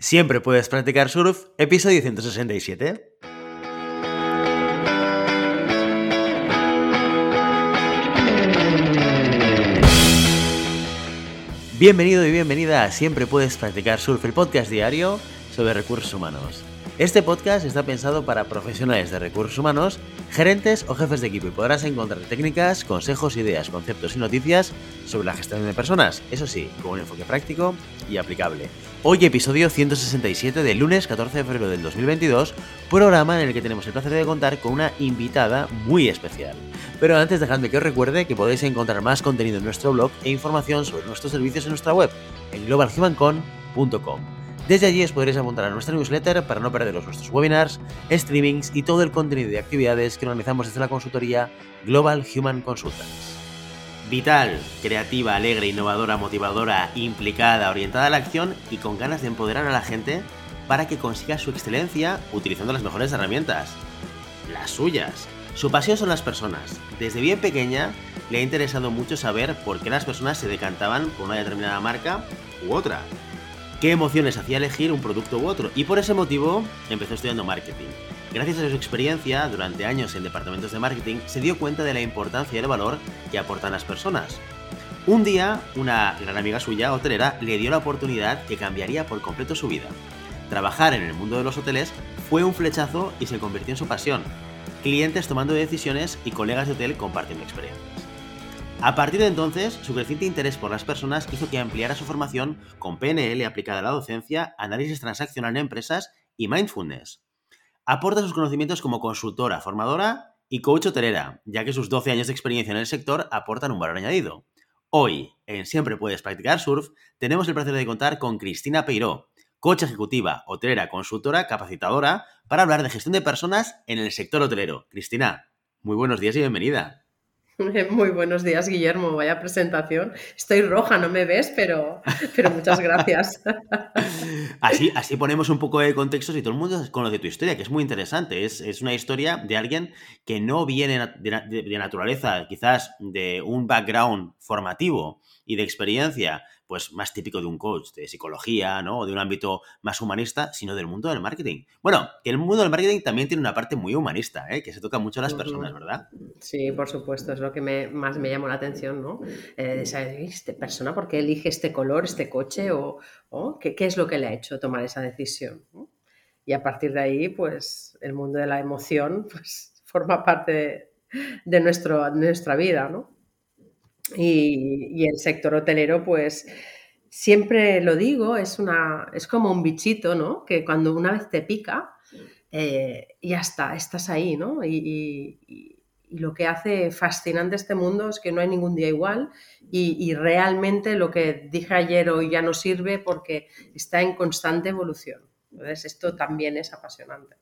Siempre puedes practicar surf, episodio 167. Bienvenido y bienvenida a Siempre puedes practicar surf, el podcast diario sobre recursos humanos. Este podcast está pensado para profesionales de recursos humanos, gerentes o jefes de equipo y podrás encontrar técnicas, consejos, ideas, conceptos y noticias sobre la gestión de personas, eso sí, con un enfoque práctico y aplicable. Hoy episodio 167 del lunes 14 de febrero del 2022, programa en el que tenemos el placer de contar con una invitada muy especial. Pero antes dejadme que os recuerde que podéis encontrar más contenido en nuestro blog e información sobre nuestros servicios en nuestra web, en globalhumancon.com. Desde allí os podréis apuntar a nuestra newsletter para no perderos nuestros webinars, streamings y todo el contenido de actividades que organizamos desde la consultoría Global Human Consultants. Vital, creativa, alegre, innovadora, motivadora, implicada, orientada a la acción y con ganas de empoderar a la gente para que consiga su excelencia utilizando las mejores herramientas. Las suyas. Su pasión son las personas. Desde bien pequeña le ha interesado mucho saber por qué las personas se decantaban por una determinada marca u otra qué emociones hacía elegir un producto u otro y por ese motivo empezó estudiando marketing. Gracias a su experiencia durante años en departamentos de marketing, se dio cuenta de la importancia y el valor que aportan las personas. Un día, una gran amiga suya, hotelera, le dio la oportunidad que cambiaría por completo su vida. Trabajar en el mundo de los hoteles fue un flechazo y se convirtió en su pasión. Clientes tomando decisiones y colegas de hotel compartiendo experiencias. A partir de entonces, su creciente interés por las personas hizo que ampliara su formación con PNL aplicada a la docencia, análisis transaccional en empresas y mindfulness. Aporta sus conocimientos como consultora, formadora y coach hotelera, ya que sus 12 años de experiencia en el sector aportan un valor añadido. Hoy, en Siempre Puedes Practicar Surf, tenemos el placer de contar con Cristina Peiró, coach ejecutiva, hotelera, consultora, capacitadora, para hablar de gestión de personas en el sector hotelero. Cristina, muy buenos días y bienvenida. Muy buenos días, Guillermo. Vaya presentación. Estoy roja, no me ves, pero, pero muchas gracias. Así, así ponemos un poco de contexto y todo el mundo conoce tu historia, que es muy interesante. Es, es una historia de alguien que no viene de, de naturaleza, quizás de un background formativo y de experiencia, pues más típico de un coach de psicología, ¿no? O de un ámbito más humanista, sino del mundo del marketing. Bueno, que el mundo del marketing también tiene una parte muy humanista, ¿eh? Que se toca mucho a las personas, ¿verdad? Sí, por supuesto, es lo que me, más me llamó la atención, ¿no? Eh, ¿esta persona por qué elige este color, este coche? ¿O, ¿qué, es lo que le ha hecho tomar esa decisión? Y a partir de ahí, pues, el mundo de la emoción, pues, forma parte de, nuestro, de nuestra vida, ¿no? Y, el sector hotelero, pues siempre lo digo, es, una, es como un bichito, ¿no? Que cuando una vez te pica, eh, ya está, estás ahí, ¿no? Y, lo que hace fascinante este mundo es que no hay ningún día igual y, realmente lo que dije ayer hoy ya no sirve porque está en constante evolución. Entonces, esto también es apasionante.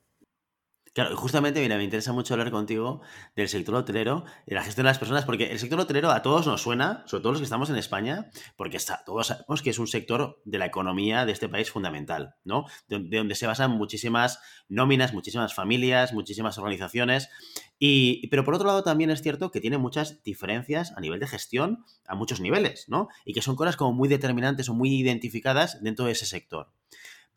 Claro, justamente, mira, me interesa mucho hablar contigo del sector hotelero, de la gestión de las personas, porque el sector hotelero a todos nos suena, sobre todo los que estamos en España, porque está, todos sabemos que es un sector de la economía de este país fundamental, ¿no? De, donde se basan muchísimas nóminas, muchísimas familias, muchísimas organizaciones. Y, pero por otro lado también es cierto que tiene muchas diferencias a nivel de gestión, a muchos niveles, ¿no? Y que son cosas como muy determinantes o muy identificadas dentro de ese sector.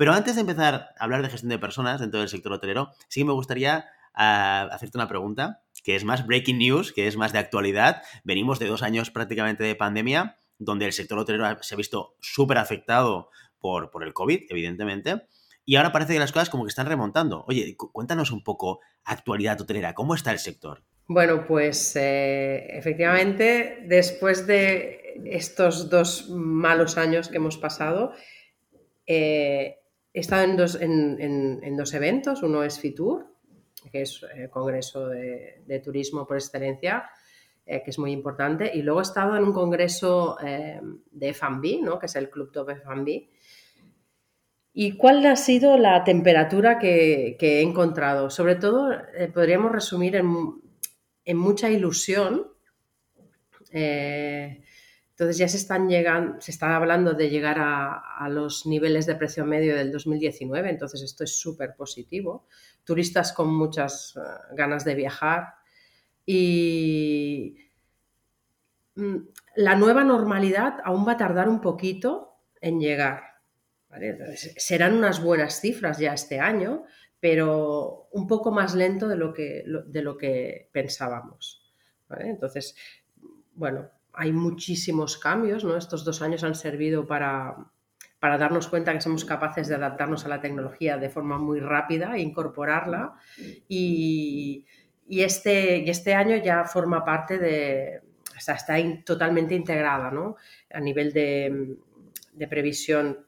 Pero antes de empezar a hablar de gestión de personas dentro del sector hotelero, sí me gustaría ah, hacerte una pregunta, que es más breaking news, que es más de actualidad. Venimos de dos años prácticamente de pandemia, donde el sector hotelero se ha visto súper afectado por, por el COVID, evidentemente. Y ahora parece que las cosas como que están remontando. Oye, cuéntanos un poco actualidad hotelera, ¿cómo está el sector? Bueno, pues eh, efectivamente, después de estos dos malos años que hemos pasado, eh, He estado en dos, en, dos eventos, uno es FITUR, que es el eh, Congreso de, Turismo por Excelencia, eh, que es muy importante, y luego he estado en un congreso eh, de F&B, ¿no? que es el Club Top F&B. ¿Y cuál ha sido la temperatura que, he encontrado? Sobre todo, podríamos resumir en, mucha ilusión. Entonces ya se están se está hablando de llegar a, los niveles de precio medio del 2019, entonces esto es súper positivo. Turistas con muchas eh, ganas de viajar y mm, la nueva normalidad aún va a tardar un poquito en llegar. serán unas buenas cifras ya este año, pero un poco más lento de lo que, de lo que pensábamos. Entonces, bueno, hay muchísimos cambios, ¿no? Estos dos años han servido para, para darnos cuenta que somos capaces de adaptarnos a la tecnología de forma muy rápida e incorporarla. Y, y este, y este año ya forma parte de, o sea, está totalmente integrada, ¿no? A nivel de, de previsión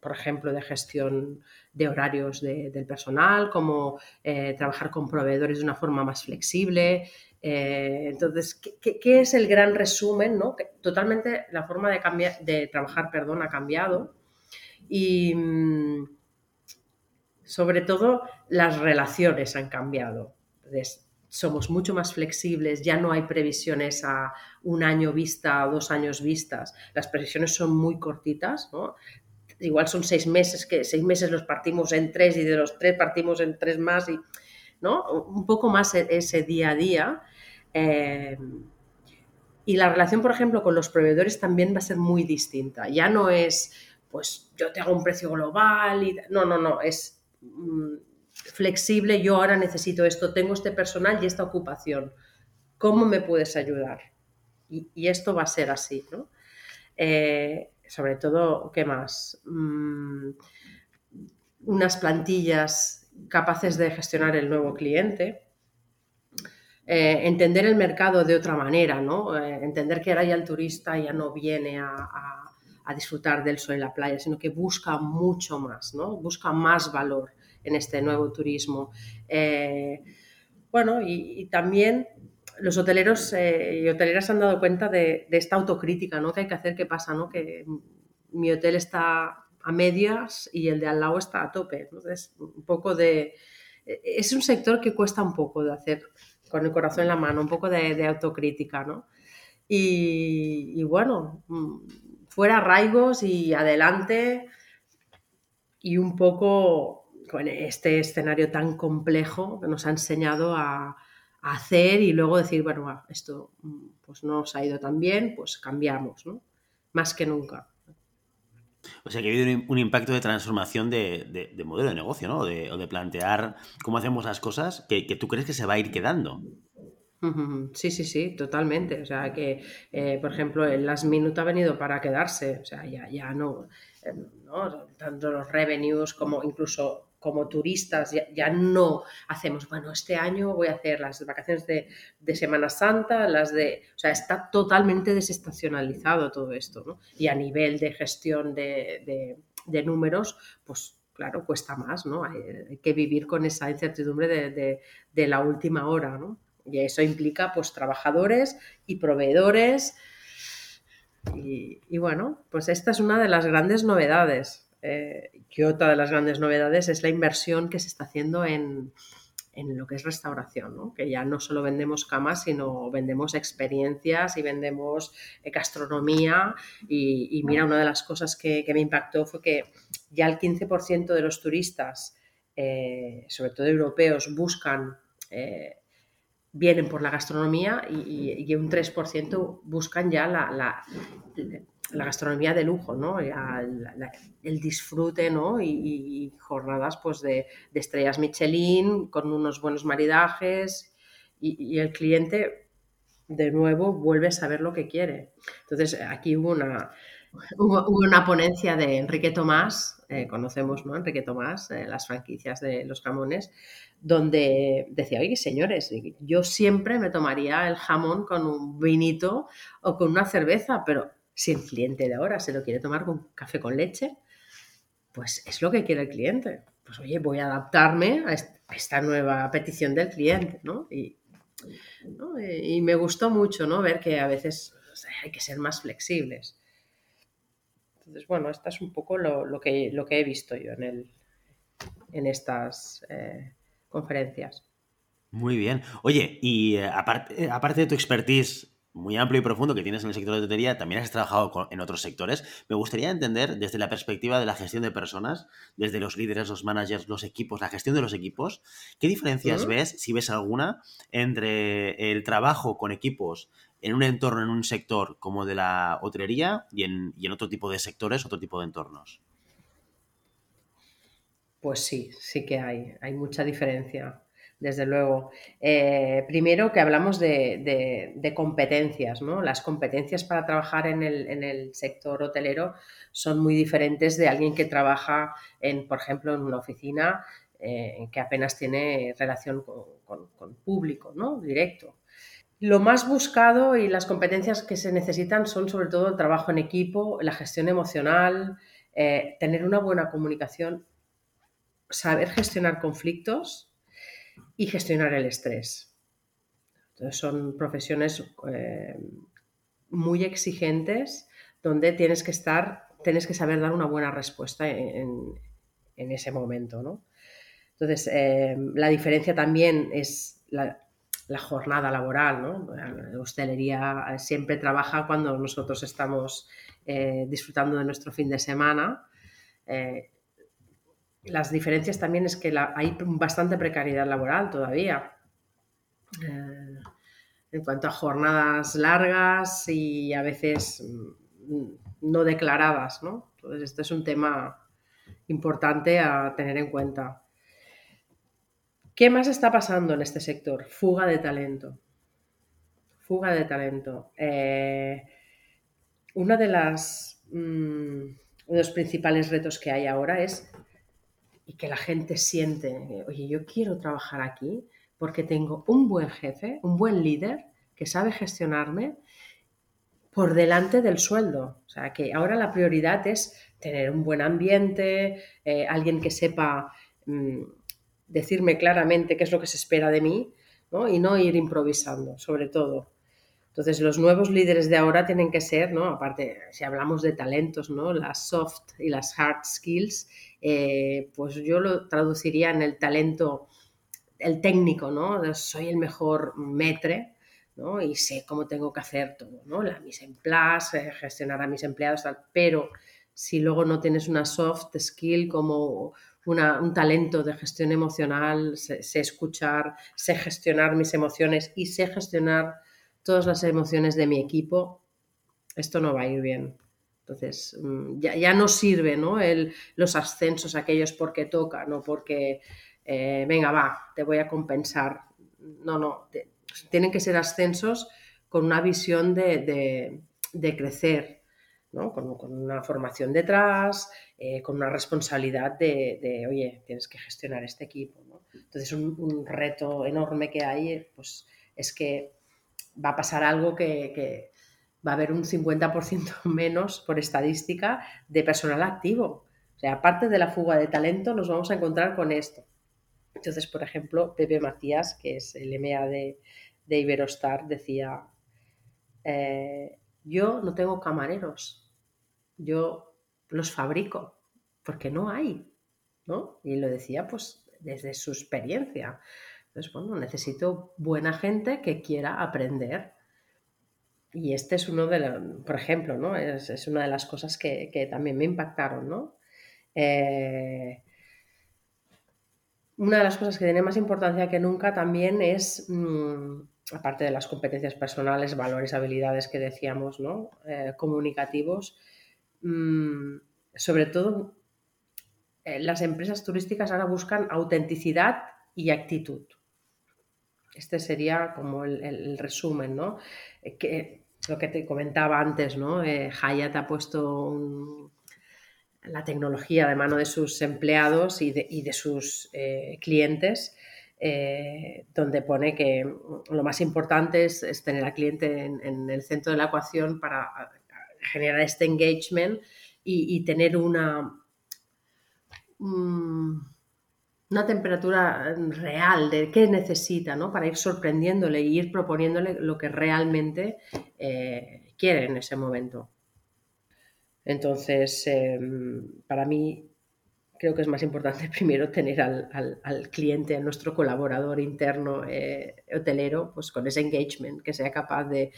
por ejemplo, de gestión de horarios del personal, como eh, trabajar con proveedores de una forma más flexible. Eh, entonces, ¿qué, es el gran resumen? ¿no? Totalmente la forma de, trabajar perdón, ha cambiado y mm, sobre todo las relaciones han cambiado. somos mucho más flexibles, ya no hay previsiones a un año vista, o dos años vistas, las previsiones son muy cortitas, ¿no? igual son seis meses, que seis meses los partimos en tres y de los tres partimos en tres más, y, ¿no? Un poco más e, ese día a día. Eh, y la relación, por ejemplo, con los proveedores también va a ser muy distinta. Ya no es, pues yo te hago un precio global y no, no, no, es mm, flexible, yo ahora necesito esto, tengo este personal y esta ocupación. ¿Cómo me puedes ayudar? Y, esto va a ser así, ¿no? Eh, sobre todo, ¿qué más? Mm, unas plantillas capaces de gestionar el nuevo cliente. Eh, entender el mercado de otra manera, ¿no? Eh, entender que ahora ya el turista ya no viene a, disfrutar del sol en la playa, sino que busca mucho más, ¿no? Busca más valor en este nuevo turismo. Eh, bueno, y, también los hoteleros y hoteleras han dado cuenta de, esta autocrítica ¿no? que hay que hacer, ¿qué pasa? ¿no? Que mi hotel está a medias y el de al lado está a tope. Entonces, un poco de... Es un sector que cuesta un poco de hacer con el corazón en la mano, un poco de, autocrítica, ¿no? Y, bueno, mm, fuera arraigos y adelante y un poco con este escenario tan complejo que nos ha enseñado a, hacer y luego decir, bueno, esto mm, pues no os ha ido tan bien, pues cambiamos, ¿no? Más que nunca. O sea que ha habido un, impacto de transformación de, modelo de negocio, ¿no? O de, plantear cómo hacemos las cosas que, tú crees que se va a ir quedando. Sí, sí, sí, totalmente. O sea que, eh, por ejemplo, el Last Minute ha venido para quedarse. O sea, ya, ya no, eh, no, tanto los revenues como incluso como turistas ya, no hacemos, bueno, este año voy a hacer las vacaciones de, Semana Santa, las de... O sea, está totalmente desestacionalizado todo esto, ¿no? Y a nivel de gestión de, números, pues claro, cuesta más, ¿no? Hay, que vivir con esa incertidumbre de, la última hora, ¿no? Y eso implica, pues, trabajadores y proveedores. Y bueno, pues esta es una de las grandes novedades eh, que otra de las grandes novedades es la inversión que se está haciendo en, lo que es restauración, que ya no solo vendemos camas, sino vendemos experiencias y vendemos eh, gastronomía. Y, mira, una de las cosas que, me impactó fue que ya el 15% de los turistas, eh, sobre todo europeos, buscan vienen por la gastronomía y, un 3% buscan ya la gastronomía de lujo, ¿no? el disfrute, ¿no? Y, jornadas pues de, estrellas Michelin con unos buenos maridajes y, el cliente de nuevo vuelve a saber lo que quiere. Entonces aquí hubo una, hubo, una ponencia de Enrique Tomás, eh, conocemos, ¿no? Enrique Tomás, eh, las franquicias de los jamones, donde decía, oye, señores, yo siempre me tomaría el jamón con un vinito o con una cerveza, pero si el cliente de ahora se lo quiere tomar con café con leche, pues es lo que quiere el cliente. Pues oye, voy a adaptarme a esta nueva petición del cliente, ¿no? Y, me gustó mucho, ¿no? Ver que a veces hay que ser más flexibles. Entonces, bueno, esto es un poco lo, que, lo que he visto yo en, el, en estas eh, conferencias. Muy bien. Oye, y eh, aparte, aparte de tu expertise muy amplio y profundo que tienes en el sector de tutería, también has trabajado en otros sectores. Me gustaría entender desde la perspectiva de la gestión de personas, desde los líderes, los managers, los equipos, la gestión de los equipos, ¿qué diferencias ves, si ves alguna, entre el trabajo con equipos en un entorno, en un sector como de la hotelería y en, otro tipo de sectores, otro tipo de entornos? Pues sí, sí que hay, hay mucha diferencia, desde luego. Eh, primero que hablamos de, competencias, ¿no? Las competencias para trabajar en el, sector hotelero son muy diferentes de alguien que trabaja, por ejemplo, en una oficina eh, que apenas tiene relación con, con público, ¿no? Directo. Lo más buscado y las competencias que se necesitan son sobre todo el trabajo en equipo, la gestión emocional, eh, tener una buena comunicación, saber gestionar conflictos y gestionar el estrés. Entonces son profesiones eh, muy exigentes donde tienes que estar, tienes que saber dar una buena respuesta en, ese momento. Entonces, eh, la diferencia también es la, jornada laboral, ¿no? La hostelería siempre trabaja cuando nosotros estamos eh, disfrutando de nuestro fin de semana. Eh, las diferencias también es que hay bastante precariedad laboral todavía. Eh, en cuanto a jornadas largas y a veces mm, no declaradas, ¿no? Entonces, este es un tema importante a tener en cuenta. ¿Qué más está pasando en este sector? Fuga de talento. Fuga de talento. Eh, de mm, uno de los principales retos que hay ahora es y que la gente siente, oye, yo quiero trabajar aquí porque tengo un buen jefe, un buen líder que sabe gestionarme por delante del sueldo. O sea, que ahora la prioridad es tener un buen ambiente, eh, alguien que sepa mm, decirme claramente qué es lo que se espera de mí ¿no? y no ir improvisando, sobre todo. Entonces, los nuevos líderes de ahora tienen que ser, ¿no? aparte, si hablamos de talentos, ¿no? las soft y las hard skills, eh, pues yo lo traduciría en el talento, el técnico, ¿no? soy el mejor metre, ¿no? Y sé cómo tengo que hacer todo, ¿no? La mise en place, eh, gestionar a mis empleados. Pero si luego no tienes una soft skill como un talento de gestión emocional, sé, escuchar, sé gestionar mis emociones y sé gestionar todas las emociones de mi equipo, esto no va a ir bien. Entonces, mm, ya, no sirve ¿no? Los ascensos aquellos porque toca, no porque, eh, venga, va, te voy a compensar. No, no, tienen que ser ascensos con una visión de, de crecer, con, una formación detrás, eh, con una responsabilidad de, oye, tienes que gestionar este equipo. Entonces, un, reto enorme que hay pues, es que va a pasar algo que, va a haber un 50% menos por estadística de personal activo. O sea, aparte de la fuga de talento, nos vamos a encontrar con esto. Entonces, por ejemplo, Pepe Matías, que es el EMEA de, de Iberostar, decía, eh, yo no tengo camareros, yo los fabrico, porque no hay, ¿no? Y lo decía pues desde su experiencia. Entonces, bueno, necesito buena gente que quiera aprender. Y este es uno de los, por ejemplo, ¿no? Es, una de las cosas que, también me impactaron, ¿no? Eh, una de las cosas que tiene más importancia que nunca también es mm, aparte de las competencias personales, valores, habilidades que decíamos, ¿no? Eh, comunicativos, mm, sobre todo eh, las empresas turísticas ahora buscan autenticidad y actitud. Este sería como el, resumen, ¿no? Eh, que, lo que te comentaba antes, ¿no? Hayat ha puesto la tecnología de mano de sus empleados y de, sus clientes eh, donde pone que lo más importante es, tener al cliente en, el centro de la ecuación para generar este engagement y, tener una, mm, una temperatura real de qué necesita, ¿no? Para ir sorprendiéndole y ir proponiéndole lo que realmente eh, quiere en ese momento. Entonces, em, para mí creo que es más importante primero tener al, cliente, a nuestro colaborador interno eh, hotelero, pues con ese engagement, que sea capaz de,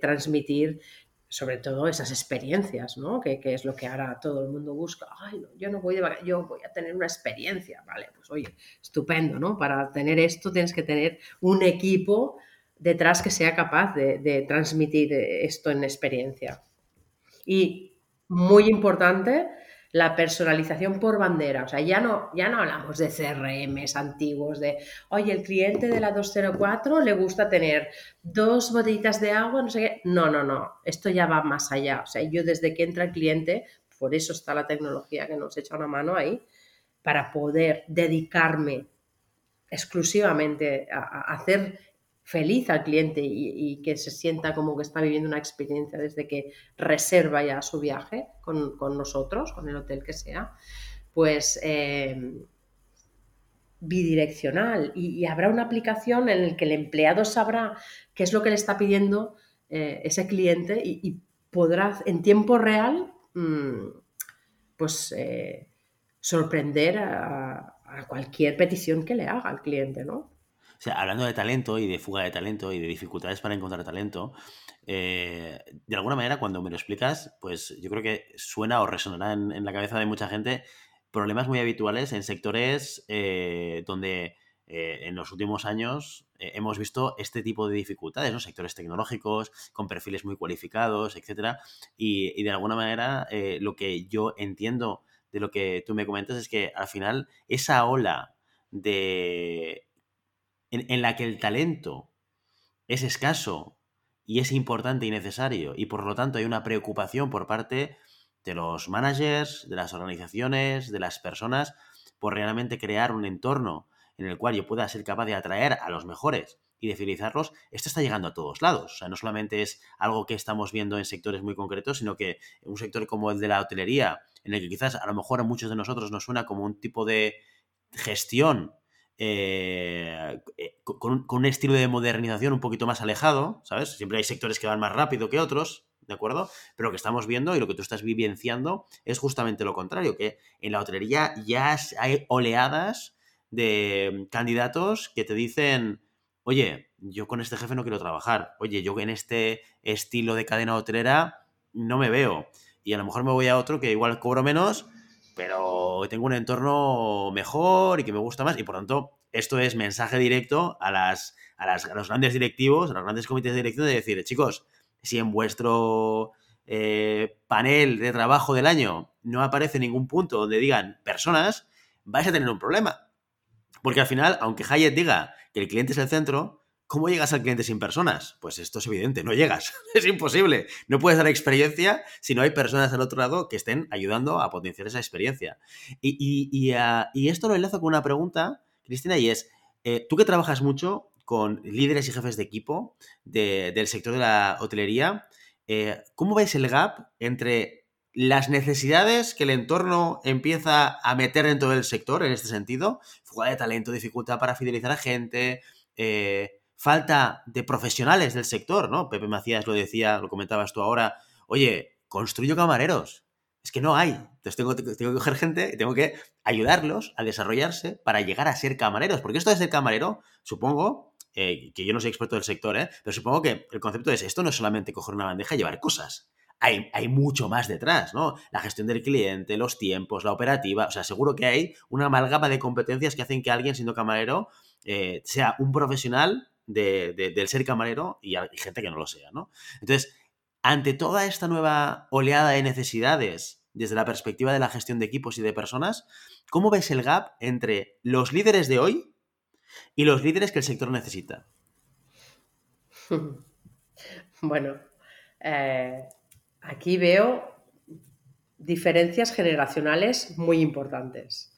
transmitir sobre todo esas experiencias, ¿no? Que, es lo que ahora todo el mundo busca. Ay, no, yo no voy de yo voy a tener una experiencia, vale, pues oye, estupendo, ¿no? Para tener esto tienes que tener un equipo detrás que sea capaz de, de transmitir esto en experiencia. Y muy importante, la personalización por bandera. O sea, ya no, ya no hablamos de CRMs antiguos, de, oye, el cliente de la 204 le gusta tener dos botellitas de agua, no sé qué. No, no, no. Esto ya va más allá. O sea, yo desde que entra el cliente, por eso está la tecnología que nos echa una mano ahí, para poder dedicarme exclusivamente a, hacer feliz al cliente y, que se sienta como que está viviendo una experiencia desde que reserva ya su viaje con, nosotros, con el hotel que sea, pues eh, bidireccional y, habrá una aplicación en la que el empleado sabrá qué es lo que le está pidiendo eh, ese cliente y, podrá en tiempo real mm, pues eh, sorprender a, cualquier petición que le haga al cliente, ¿no? O sea, hablando de talento y de fuga de talento y de dificultades para encontrar talento, eh, de alguna manera cuando me lo explicas, pues yo creo que suena o resonará en, la cabeza de mucha gente problemas muy habituales en sectores eh, donde eh, en los últimos años hemos visto este tipo de dificultades, ¿no? Sectores tecnológicos, con perfiles muy cualificados, etcétera. Y, y de alguna manera lo que yo entiendo de lo que tú me comentas es que al final esa ola de en, la que el talento es escaso y es importante y necesario y por lo tanto hay una preocupación por parte de los managers, de las organizaciones, de las personas por realmente crear un entorno en el cual yo pueda ser capaz de atraer a los mejores y de fidelizarlos, esto está llegando a todos lados. O sea, no solamente es algo que estamos viendo en sectores muy concretos, sino que un sector como el de la hotelería, en el que quizás a lo mejor a muchos de nosotros nos suena como un tipo de gestión eh, eh, con, un estilo de modernización un poquito más alejado, ¿sabes? Siempre hay sectores que van más rápido que otros, ¿de acuerdo? Pero lo que estamos viendo y lo que tú estás vivenciando es justamente lo contrario, que en la hotelería ya hay oleadas de candidatos que te dicen, oye, yo con este jefe no quiero trabajar, oye, yo en este estilo de cadena hotelera no me veo, y a lo mejor me voy a otro que igual cobro menos, pero tengo un entorno mejor y que me gusta más y por tanto esto es mensaje directo a, las, a, los grandes directivos, a los grandes comités de dirección de decir, chicos, si en vuestro eh, panel de trabajo del año no aparece ningún punto donde digan personas, vais a tener un problema. Porque al final, aunque Hayek diga que el cliente es el centro, ¿Cómo llegas al cliente sin personas? Pues esto es evidente, no llegas, es imposible. No puedes dar experiencia si no hay personas al otro lado que estén ayudando a potenciar esa experiencia. Y, ah, esto lo enlazo con una pregunta, Cristina, y es, eh, tú que trabajas mucho con líderes y jefes de equipo del sector de la hotelería, eh, ¿cómo ves el gap entre las necesidades que el entorno empieza a meter dentro del sector en este sentido? Fuga de talento, dificultad para fidelizar a gente, eh, falta de profesionales del sector, ¿no? Pepe Macías lo decía, lo comentabas tú ahora, oye, construyo camareros. Es que no hay. Entonces tengo, que coger gente tengo que ayudarlos a desarrollarse para llegar a ser camareros. Porque esto de ser camarero, supongo, eh, que yo no soy experto del sector, ¿eh? pero supongo que el concepto es, esto no es solamente coger una bandeja y llevar cosas. Hay, hay, mucho más detrás, ¿no? La gestión del cliente, los tiempos, la operativa. O sea, seguro que hay una amalgama de competencias que hacen que alguien siendo camarero eh, sea un profesional del ser camarero y, gente que no lo sea, ¿no? Entonces, ante toda esta nueva oleada de necesidades desde la perspectiva de la gestión de equipos y de personas, ¿cómo ves el gap entre los líderes de hoy y los líderes que el sector necesita? Bueno, eh, aquí veo diferencias generacionales muy importantes.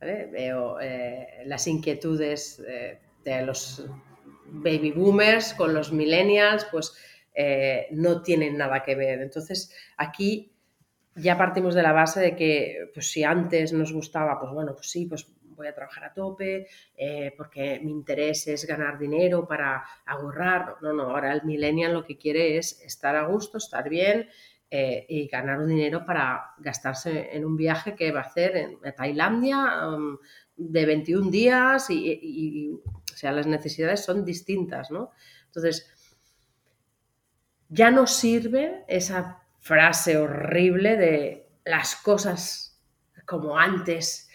Veo eh, las inquietudes eh, de los baby boomers con los millennials, pues eh, no tienen nada que ver. Entonces, aquí ya partimos de la base de que, pues si antes nos gustaba, pues bueno, pues sí, pues voy a trabajar a tope, eh, porque mi interés es ganar dinero para ahorrar. No, no, ahora el millennial lo que quiere es estar a gusto, estar bien eh, y ganar un dinero para gastarse en un viaje que va a hacer en Tailandia um, de 21 días y o sea, las necesidades son distintas, ¿no? Entonces, ya no sirve esa frase horrible de las cosas como antes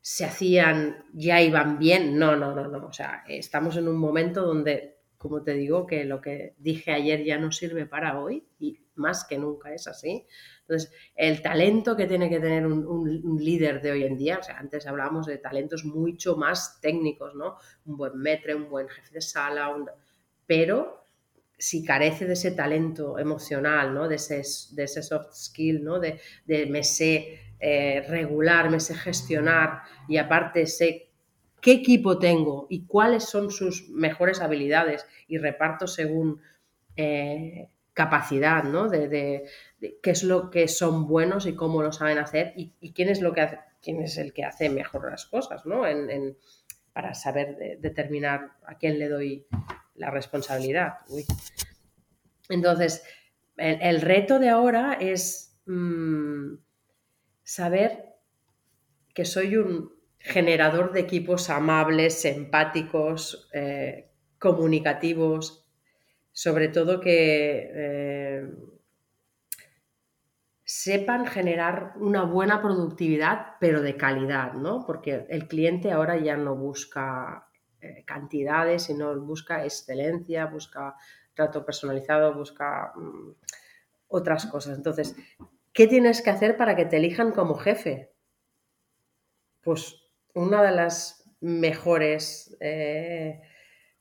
se hacían, ya iban bien. No, no, no, no. O sea, estamos en un momento donde, como te digo, que lo que dije ayer ya no sirve para hoy y más que nunca es así. Entonces, el talento que tiene que tener un, líder de hoy en día, o sea, antes hablábamos de talentos mucho más técnicos, ¿no? Un buen metre, un buen jefe de sala, pero si carece de ese talento emocional, ¿no? De ese, de ese soft skill, ¿no? De, de me sé eh, regular, me sé gestionar y aparte sé qué equipo tengo y cuáles son sus mejores habilidades y reparto según eh, capacidad, ¿no? De, qué es lo que son buenos y cómo lo saben hacer y, quién es lo que quién es el que hace mejor las cosas, ¿no? para saber determinar a quién le doy la responsabilidad. Entonces, el, reto de ahora es mm, saber que soy un generador de equipos amables, empáticos, eh, comunicativos, sobre todo que eh, sepan generar una buena productividad, pero de calidad, ¿no? Porque el cliente ahora ya no busca eh, cantidades, sino busca excelencia, busca trato personalizado, busca mm, otras cosas. Entonces, ¿qué tienes que hacer para que te elijan como jefe? Pues una de las mejores eh,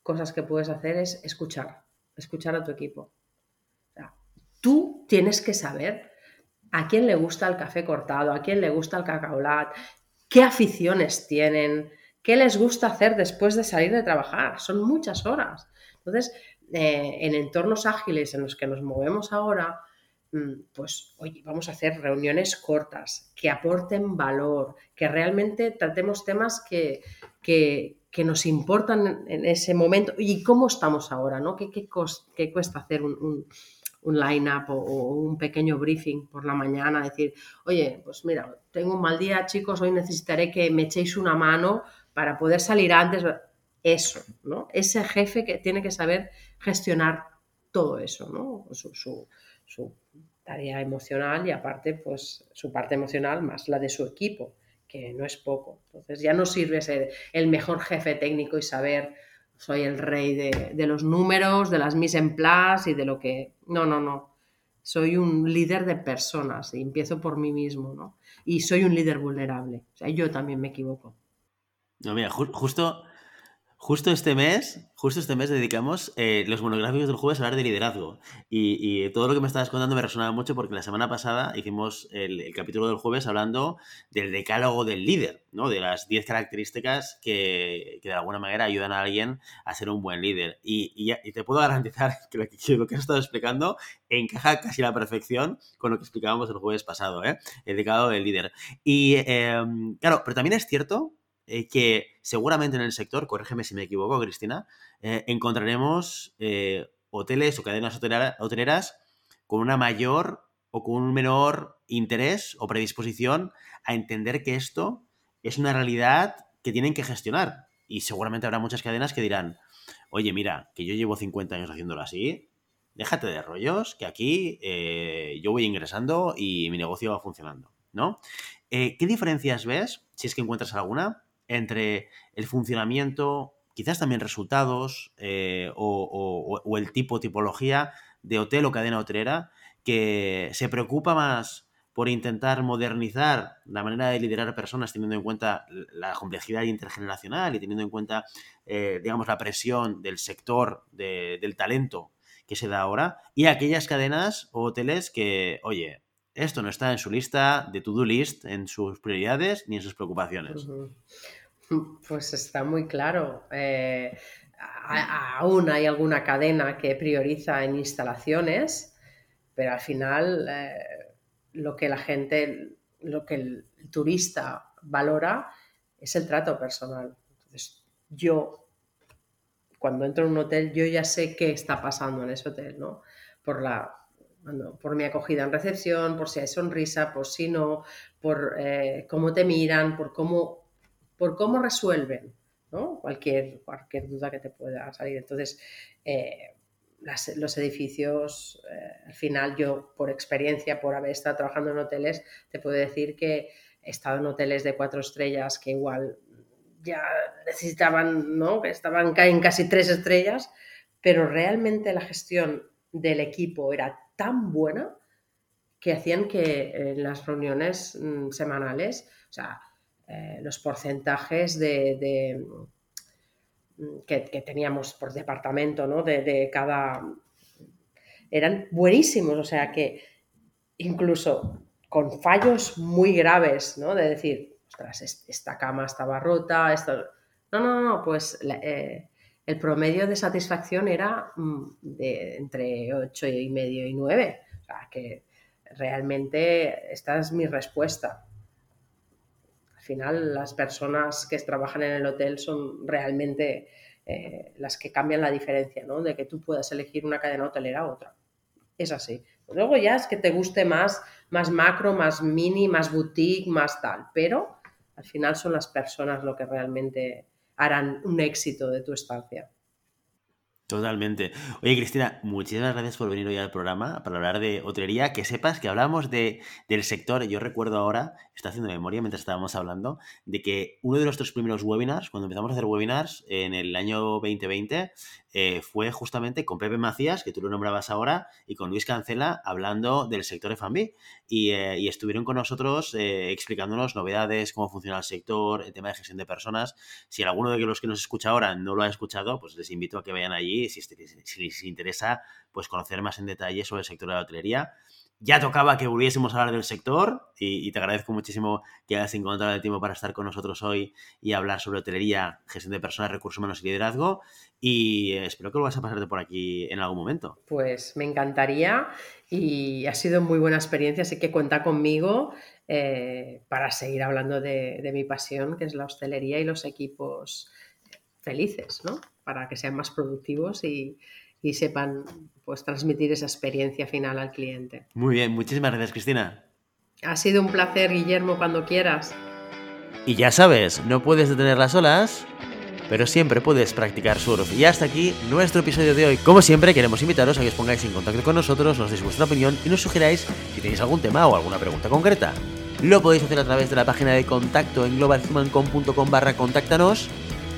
cosas que puedes hacer es escuchar escuchar a tu equipo. tú tienes que saber a quién le gusta el café cortado, a quién le gusta el cacaolat, qué aficiones tienen, qué les gusta hacer después de salir de trabajar. Son muchas horas. Entonces, eh, en entornos ágiles en los que nos movemos ahora, mm, pues, oye, vamos a hacer reuniones cortas, que aporten valor, que realmente tratemos temas que, que, que nos importan en ese momento y cómo estamos ahora, ¿no? ¿Qué, qué, cuesta hacer un, un, line-up o, un pequeño briefing por la mañana? Decir, oye, pues mira, tengo un mal día, chicos, hoy necesitaré que me echéis una mano para poder salir antes. Eso, ¿no? Ese jefe que tiene que saber gestionar todo eso, ¿no? Su, su, su tarea emocional y aparte, pues su parte emocional más la de su equipo que no es poco. Entonces ya no sirve ser el mejor jefe técnico y saber soy el rey de, los números, de las mise en place y de lo que... No, no, no. Soy un líder de personas y empiezo por mí mismo, ¿no? Y soy un líder vulnerable. O sea, yo también me equivoco. No, mira, justo Justo este mes, justo este mes dedicamos eh, los monográficos del jueves a hablar de liderazgo. Y, todo lo que me estabas contando me resonaba mucho porque la semana pasada hicimos el, capítulo del jueves hablando del decálogo del líder, ¿no? De las 10 características que, de alguna manera ayudan a alguien a ser un buen líder. Y, te puedo garantizar que lo, que has estado explicando encaja casi a la perfección con lo que explicábamos el jueves pasado, ¿eh? El decálogo del líder. Y em, claro, pero también es cierto eh, que seguramente en el sector, corrígeme si me equivoco, Cristina, eh, encontraremos eh, hoteles o cadenas hoteleras con una mayor o con un menor interés o predisposición a entender que esto es una realidad que tienen que gestionar. Y seguramente habrá muchas cadenas que dirán, oye, mira, que yo llevo 50 años haciéndolo así, déjate de rollos, que aquí yo voy ingresando y mi negocio va funcionando, ¿no? ¿Qué diferencias ves, si es que encuentras alguna, entre el funcionamiento, quizás también resultados eh, o, el tipo, tipología de hotel o cadena hotelera que se preocupa más por intentar modernizar la manera de liderar personas teniendo en cuenta la complejidad intergeneracional y teniendo en cuenta, eh, digamos, la presión del sector del talento que se da ahora, y aquellas cadenas o hoteles que, oye, esto no está en su lista de to-do list, en sus prioridades ni en sus preocupaciones. Pues está muy claro. Eh, aún hay alguna cadena que prioriza en instalaciones, pero al final eh, lo que la gente, lo que el, turista valora es el trato personal. Entonces, yo, cuando entro en un hotel, yo ya sé qué está pasando en ese hotel, ¿no? Por la, por mi acogida en recepción, por si hay sonrisa, por si no, por eh, cómo te miran, por cómo por cómo resuelven cualquier, cualquier duda que te pueda salir. Entonces, eh, los edificios, eh, al final yo por experiencia, por haber estado trabajando en hoteles, te puedo decir que he estado en hoteles de cuatro estrellas que igual ya necesitaban, ¿no? que estaban en casi tres estrellas, pero realmente la gestión del equipo era tan buena que hacían que en las reuniones mm, semanales, o sea, eh, los porcentajes de, mm, que, teníamos por departamento, ¿no? De, cada... eran buenísimos, o sea que incluso con fallos muy graves, ¿no? De decir, ostras, esta cama estaba rota, esto... No, no, no, pues eh, el promedio de satisfacción era mm, de entre 8 y medio y 9. O sea, que realmente esta es mi respuesta. Al final, las personas que trabajan en el hotel son realmente eh, las que cambian la diferencia, ¿no? De que tú puedas elegir una cadena hotelera a otra. Es así. Luego ya es que te guste más, más macro, más mini, más boutique, más tal. Pero al final son las personas lo que realmente harán un éxito de tu estancia. Totalmente. Oye, Cristina, muchísimas gracias por venir hoy al programa para hablar de hotelería. Que sepas que hablamos de, del sector. Yo recuerdo ahora, está haciendo memoria mientras estábamos hablando, de que uno de nuestros primeros webinars, cuando empezamos a hacer webinars en el año 2020, eh, fue justamente con Pepe Macías, que tú lo nombrabas ahora, y con Luis Cancela hablando del sector F&B. Y, eh, y, estuvieron con nosotros eh, explicándonos novedades, cómo funciona el sector, el tema de gestión de personas. Si alguno de los que nos escucha ahora no lo ha escuchado, pues les invito a que vayan allí si, si les interesa pues conocer más en detalle sobre el sector de la hotelería ya tocaba que volviésemos a hablar del sector y, te agradezco muchísimo que hayas encontrado el tiempo para estar con nosotros hoy y hablar sobre hotelería, gestión de personas, recursos humanos y liderazgo. Y espero que lo vas a pasarte por aquí en algún momento. Pues me encantaría y ha sido muy buena experiencia, así que cuenta conmigo eh, para seguir hablando de, de mi pasión, que es la hostelería y los equipos felices, ¿no? Para que sean más productivos y, y sepan pues transmitir esa experiencia final al cliente. Muy bien, muchísimas gracias Cristina. Ha sido un placer, Guillermo, cuando quieras. Y ya sabes, no puedes detener las olas, pero siempre puedes practicar surf. Y hasta aquí nuestro episodio de hoy. Como siempre, queremos invitaros a que os pongáis en contacto con nosotros, nos deis vuestra opinión y nos sugeráis si tenéis algún tema o alguna pregunta concreta. Lo podéis hacer a través de la página de contacto en globalhumancom.com barra contáctanos